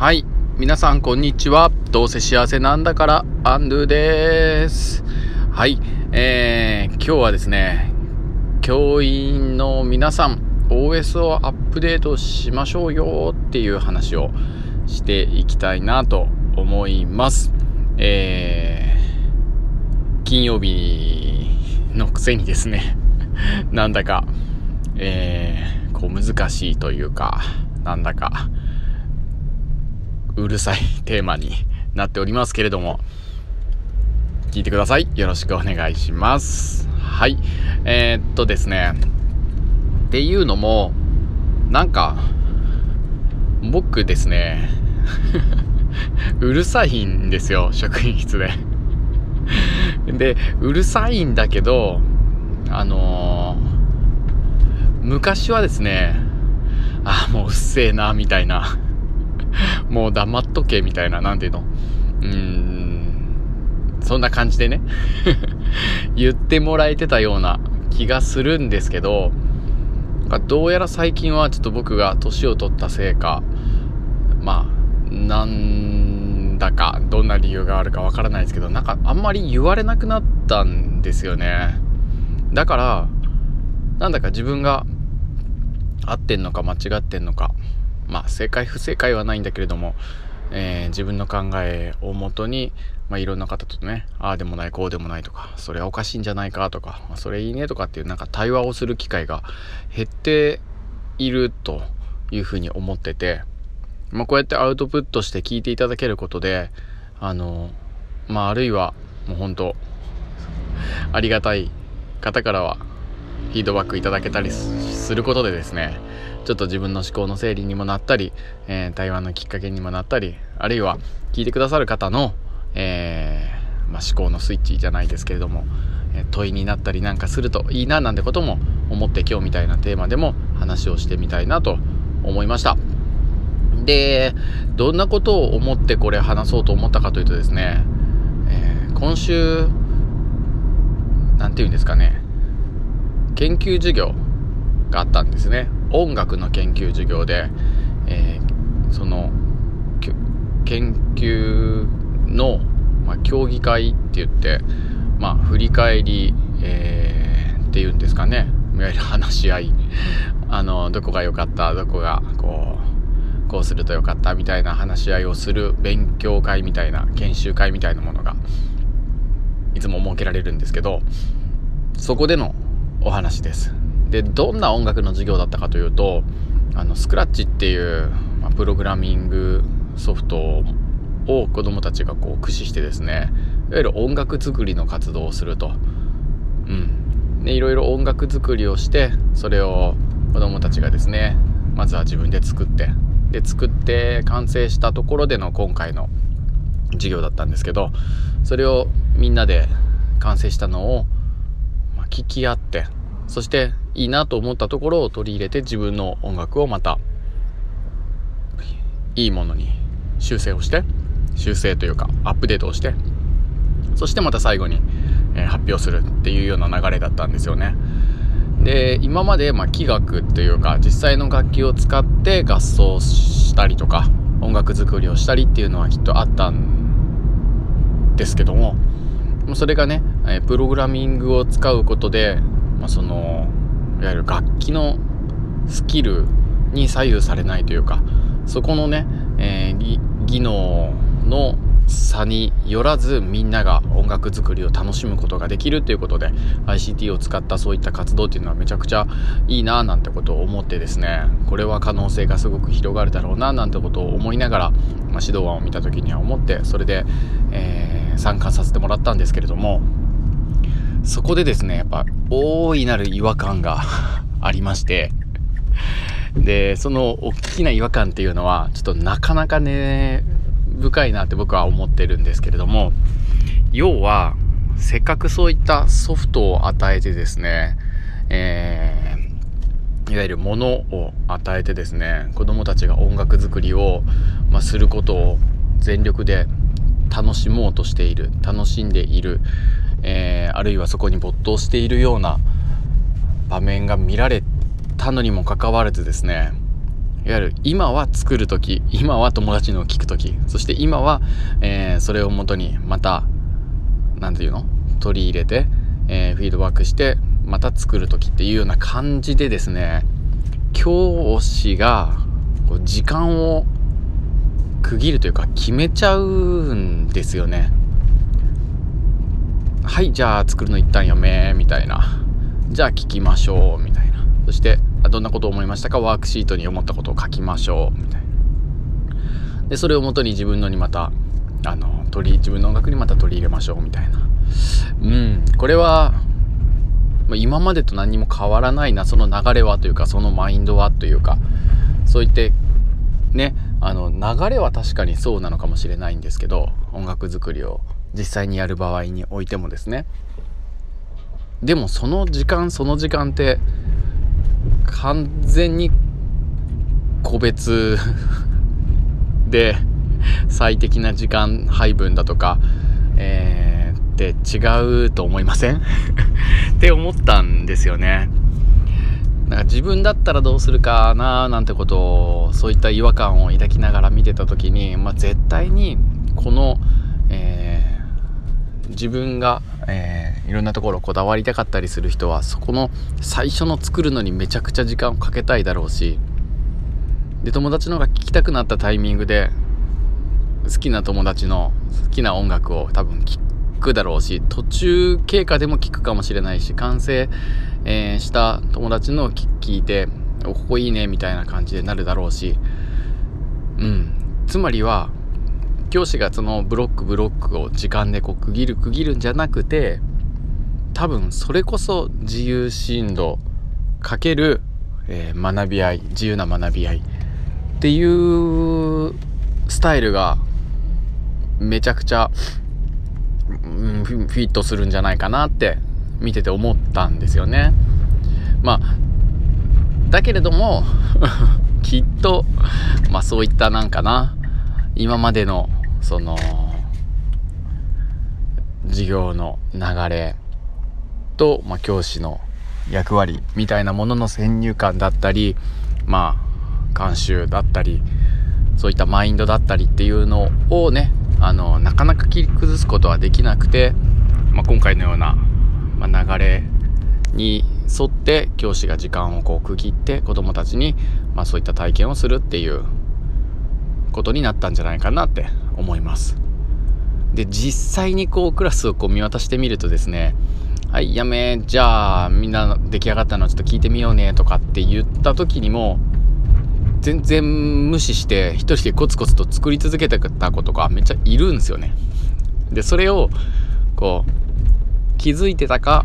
はい。皆さんこんにちは。どうせ幸せなんだからアンドゥです。はい。えー、今日はですね教員の皆さん OS をアップデートしましょうよっていう話をしていきたいなと思います。えー、金曜日のくせにですね なんだかえー、こう難しいというかなんだかうるさいテーマになっておりますけれども。聞いてください。よろしくお願いします。はい。えー、っとですね。っていうのもなんか僕ですね。うるさいんですよ職員室で。でうるさいんだけどあのー、昔はですねあもううっせえなみたいな。もう黙っとけみたいな、なんていうの？うーん、そんな感じでね 言ってもらえてたような気がするんですけど、どうやら最近はちょっと僕が年を取ったせいか、まあ、なんだか、どんな理由があるかわからないですけど、なんかあんまり言われなくなったんですよね。だから、なんだか自分が合ってんのか間違ってんのかまあ正解不正解はないんだけれども、えー、自分の考えをもとに、まあ、いろんな方とねああでもないこうでもないとかそれはおかしいんじゃないかとか、それいいねとかっていうなんか対話をする機会が減っているというふうに思ってて、まあ、こうやってアウトプットして聞いていただけることであのまああるいはもう本当ありがたい方からはフィードバックいただけたりすることでですねちょっと自分の思考の整理にもなったり、えー、対話のきっかけにもなったりあるいは聞いてくださる方の、えー、まあ、思考のスイッチじゃないですけれども、え問いになったりなんかするといいななんてことも思って今日みたいなテーマでも話をしてみたいなと思いました。でどんなことを思ってこれ話そうと思ったかというとですね、えー、今週何て言うんですかね研究授業があったんですね。音楽の研究授業で、えー、その研究の、まあ、協議会って言って、まあ、振り返り、えー、っていうんですかね。いわゆる話し合い。あのどこが良かった？どこがこうこうすると良かった？みたいな話し合いをする勉強会みたいな研修会みたいなものがいつも設けられるんですけどそこでのお話です。でどんな音楽の授業だったかというとあのスクラッチっていう、まあ、プログラミングソフトを子どもたちがこう駆使してですねいわゆる音楽作りの活動をすると、うん、でいろいろ音楽作りをしてそれを子どもたちがですねまずは自分で作ってで作って完成したところでの今回の授業だったんですけどそれをみんなで完成したのを、まあ、聞き合ってそしていいなと思ったところを取り入れて自分の音楽をまたいいものに修正をして修正というかアップデートをしてそしてまた最後に、え、発表するっていうような流れだったんですよね。で今まで、まあ、器楽っていうか実際の楽器を使って合奏したりとか音楽作りをしたりっていうのはきっとあったんですけどもそれがね、プログラミングを使うことで、まあ、そのいわゆる楽器のスキルに左右されないというかそこのね、えー、技能の差によらずみんなが音楽作りを楽しむことができるということで ICT を使ったそういった活動っていうのはめちゃくちゃいいななんてことを思ってですねこれは可能性がすごく広がるだろうななんてことを思いながら、まあ、指導案を見た時には思ってそれで、えー、参加させてもらったんですけれどもそこでですねやっぱ大いなる違和感が ありまして。でその大きな違和感っていうのはちょっとなかなかね深いなって僕は思ってるんですけれども要はせっかくそういったソフトを与えてですね、えー、いわゆるものを与えてですね子供たちが音楽作りを、まあ、することを全力で楽しもうとしている楽しんでいるえー、あるいはそこに没頭しているような場面が見られたのにもかかわらずですねいわゆる今は作る時今は友達のを聞く時そして今は、えー、それをもとにまた何て言うの？取り入れて、えー、フィードバックしてまた作る時っていうような感じでですね教師がこう時間を区切るというか決めちゃうんですよね。はいじゃあ作るの一旦やめみたいな。じゃあ聞きましょうみたいな。そしてどんなことを思いましたか？ワークシートに思ったことを書きましょうみたいな。でそれをもとに自分のにまたあの取り自分の音楽にまた取り入れましょうみたいな。うんこれは今までと何も変わらないなその流れはというかそのマインドはというかそう言ってねあの流れは確かにそうなのかもしれないんですけど音楽作りを。実際にやる場合においてもですねでもその時間その時間って完全に個別 で最適な時間配分だとか、えー、って違うと思いません？って思ったんですよね。なんか自分だったらどうするかななんてことをそういった違和感を抱きながら見てた時に、まあ、絶対にこの、えー、自分が、えー、いろんなところこだわりたかったりする人はそこの最初の作るのにめちゃくちゃ時間をかけたいだろうしで友達の方が聴きたくなったタイミングで好きな友達の好きな音楽を多分聴くだろうし途中経過でも聴くかもしれないし完成えー、した友達の聞いてここいいねみたいな感じでなるだろうしうん。つまりは教師がそのブロックブロックを時間でこう区切る区切るんじゃなくて多分それこそ自由深度かける、えー、学び合い自由な学び合いっていうスタイルがめちゃくちゃ、うん、フィットするんじゃないかなって見てて思ったんですよね。まあだけれども きっとまあそういったなんかな今までのその授業の流れと、まあ、教師の役割みたいなものの先入観だったりまあ慣習だったりそういったマインドだったりっていうのをねあのなかなか切り崩すことはできなくて、まあ、今回のようなまあ、流れに沿って教師が時間をこう区切って子どもたちに、まあ、そういった体験をするっていうことになったんじゃないかなって思います。で実際にこうクラスをこう見渡してみるとですねはいやめじゃあみんな出来上がったのちょっと聞いてみようねとかって言った時にも全然無視して一人でコツコツと作り続けてた子とかめっちゃいるんですよね。でそれをこう気づいてたか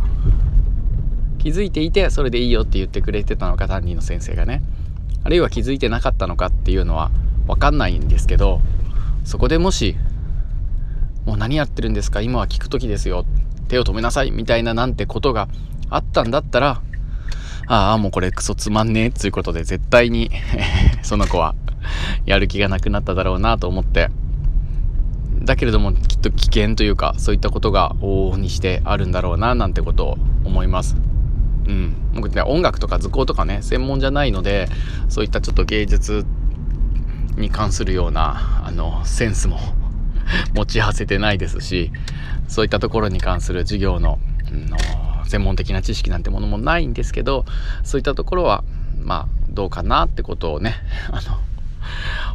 気づいていてそれでいいよって言ってくれてたのか担任の先生がねあるいは気づいてなかったのかっていうのは分かんないんですけどそこでもし「もう何やってるんですか今は聞く時ですよ手を止めなさい」みたいななんてことがあったんだったらああもうこれクソつまんねえっつうことで絶対に その子はやる気がなくなっただろうなと思ってだけれどもきっと危険というかそういったことが往々にしてあるんだろうななんてことを思います。うん、僕ね音楽とか図工とかね専門じゃないのでそういったちょっと芸術に関するようなあのセンスも 持ち合わせてないですしそういったところに関する授業のの専門的な知識なんてものもないんですけどそういったところはまあどうかなってことをね あの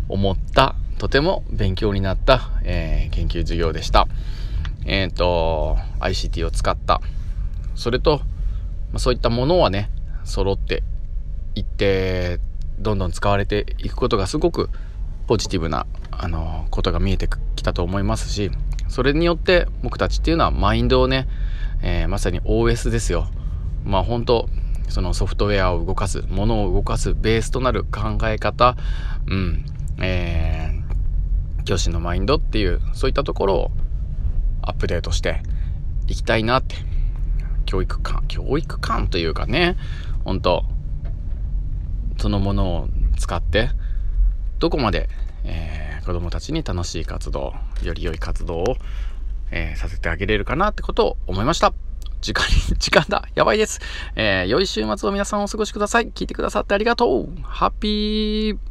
思ったとても勉強になった、えー、研究授業でした。えっ、ー、と、ICT を使った。それと、まあ、そういったものはね、揃っていって、どんどん使われていくことがすごくポジティブな、あのことが見えてきたと思いますし、それによって僕たちっていうのはマインドをね、えー、まさに OS ですよ。まあ本当そのソフトウェアを動かす、ものを動かすベースとなる考え方、うん、えー教師のマインドっていうそういったところをアップデートしていきたいなって教育観教育観というかね本当そのものを使ってどこまで、えー、子どもたちに楽しい活動より良い活動を、えー、させてあげれるかなってことを思いました。時間 時間だ。やばいです、えー、良い週末を皆さんお過ごしください。聞いてくださってありがとう。ハッピー。